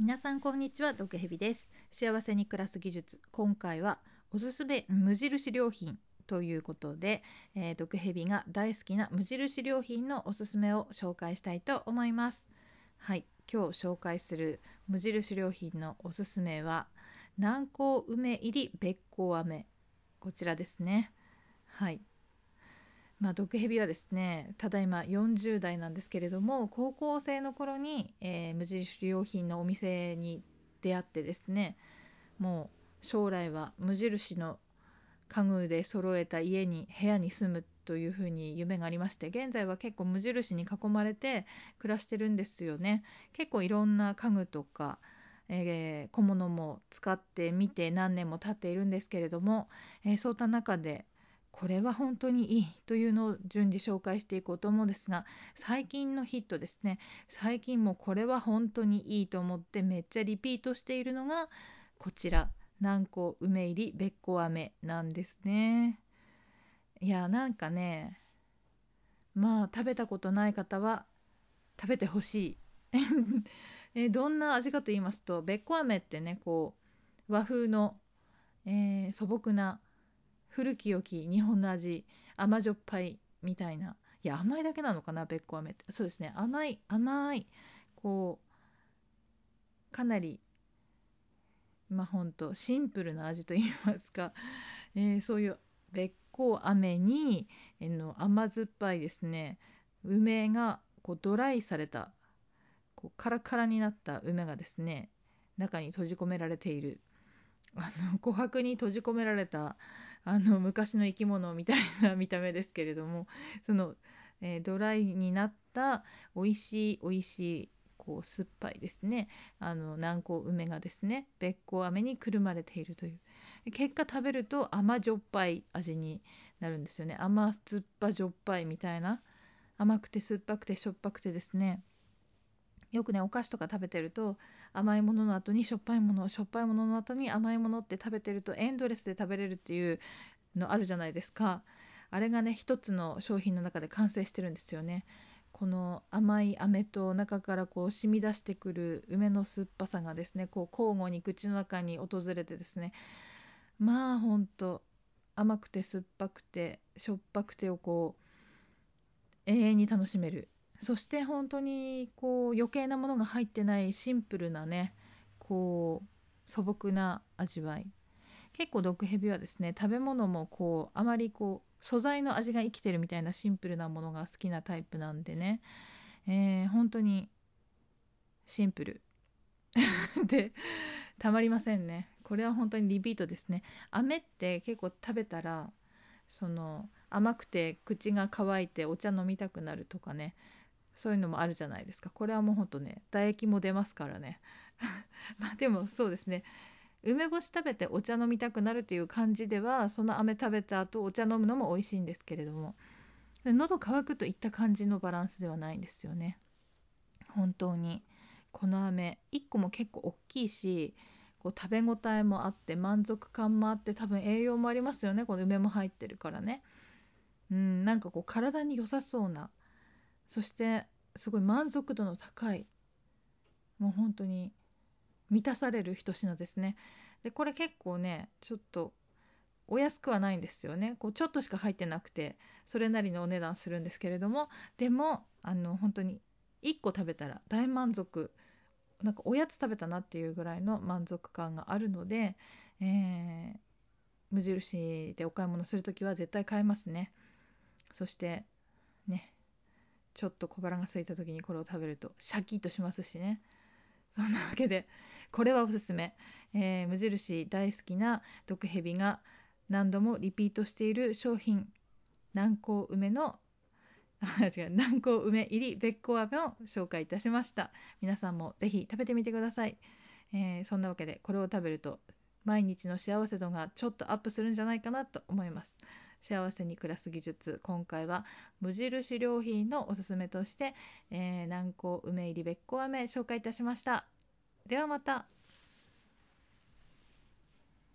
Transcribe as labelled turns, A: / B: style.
A: 皆さんこんにちは毒蛇です。幸せに暮らす技術。今回はおすすめ無印良品ということで、えー、毒蛇が大好きな無印良品のおすすめを紹介したいと思います。はい今日紹介する無印良品のおすすめは南高梅入りべっこう飴。こちらですね。はい。まあ、毒蛇はですねただいま40代なんですけれども高校生の頃に、えー、無印良品のお店に出会ってですねもう将来は無印の家具で揃えた家に部屋に住むというふうに夢がありまして現在は結構無印に囲まれて暮らしてるんですよね。結構いろんな家具とか、えー、小物も使ってみて何年も経っているんですけれども、えー、そういった中でこれは本当にいいというのを順次紹介していこうと思うんですが最近のヒットですね。最近もこれは本当にいいと思ってめっちゃリピートしているのがこちら南高梅入りべっこ飴なんですね。いやなんかねまあ食べたことない方は食べてほしい。えどんな味かと言いますとべっこ飴ってねこう和風の、えー、素朴な古き良き日本の味甘じょっぱいみたいな。いや甘いだけなのかなべっこ飴って。そうですね。甘い甘いこうかなりまあほんとシンプルな味といいますか、えー、そういうべっこう飴に、え、の甘酸っぱいですね。梅がこうドライされたこうカラカラになった梅がですね中に閉じ込められている。あの琥珀に閉じ込められたあの昔の生き物みたいな 見た目ですけれどもその、えー、ドライになった美味しい美味しいこう酸っぱいですね。あの南高梅がですねべっこう飴にくるまれているという。結果食べると甘じょっぱい味になるんですよね。甘酸っぱじょっぱいみたいな。甘くて酸っぱくてしょっぱくてですね。よくねお菓子とか食べてると甘いものの後にしょっぱいものしょっぱいものの後に甘いものって食べてるとエンドレスで食べれるっていうのあるじゃないですか。あれがね一つの商品の中で完成してるんですよね。この甘い飴と中からこう染み出してくる梅の酸っぱさがですねこう交互に口の中に訪れてですね。まあほんと甘くて酸っぱくてしょっぱくてをこう永遠に楽しめる。そして本当にこう余計なものが入ってないシンプルなねこう素朴な味わい。結構毒蛇はですね食べ物もこうあまりこう素材の味が生きてるみたいなシンプルなものが好きなタイプなんでね、えー、本当にシンプル。でたまりませんね。これは本当にリピートですね。飴って結構食べたらその甘くて口が乾いてお茶飲みたくなるとかね。そういうのもあるじゃないですか。これはもうほんとね唾液も出ますからね。まあでもそうですね。梅干し食べてお茶飲みたくなるっていう感じではその飴食べた後お茶飲むのも美味しいんですけれども。喉乾くといった感じのバランスではないんですよね。本当に。この飴1個も結構大きいしこう食べ応えもあって満足感もあって多分栄養もありますよね。この梅も入ってるからね。うんなんかこう体に良さそうなそしてすごい満足度の高いもう本当に満たされる一品ですね。でこれ結構ねちょっとお安くはないんですよね。こうちょっとしか入ってなくてそれなりのお値段するんですけれどもでもあの本当に1個食べたら大満足なんかおやつ食べたなっていうぐらいの満足感があるので、えー、無印でお買い物する時は絶対買えますね。そしてねちょっと小腹が空いた時にこれを食べるとシャキッとしますしね。そんなわけでこれはおすすめ、えー、無印大好きな毒蛇が何度もリピートしている商品。南高梅のあ違う南高梅入りべっこ飴を紹介いたしました。皆さんもぜひ食べてみてください、えー、そんなわけでこれを食べると毎日の幸せ度がちょっとアップするんじゃないかなと思います。幸せに暮らす技術。今回は無印良品のおすすめとして、えー、南高梅入りべっこ飴紹介いたしました。ではまた。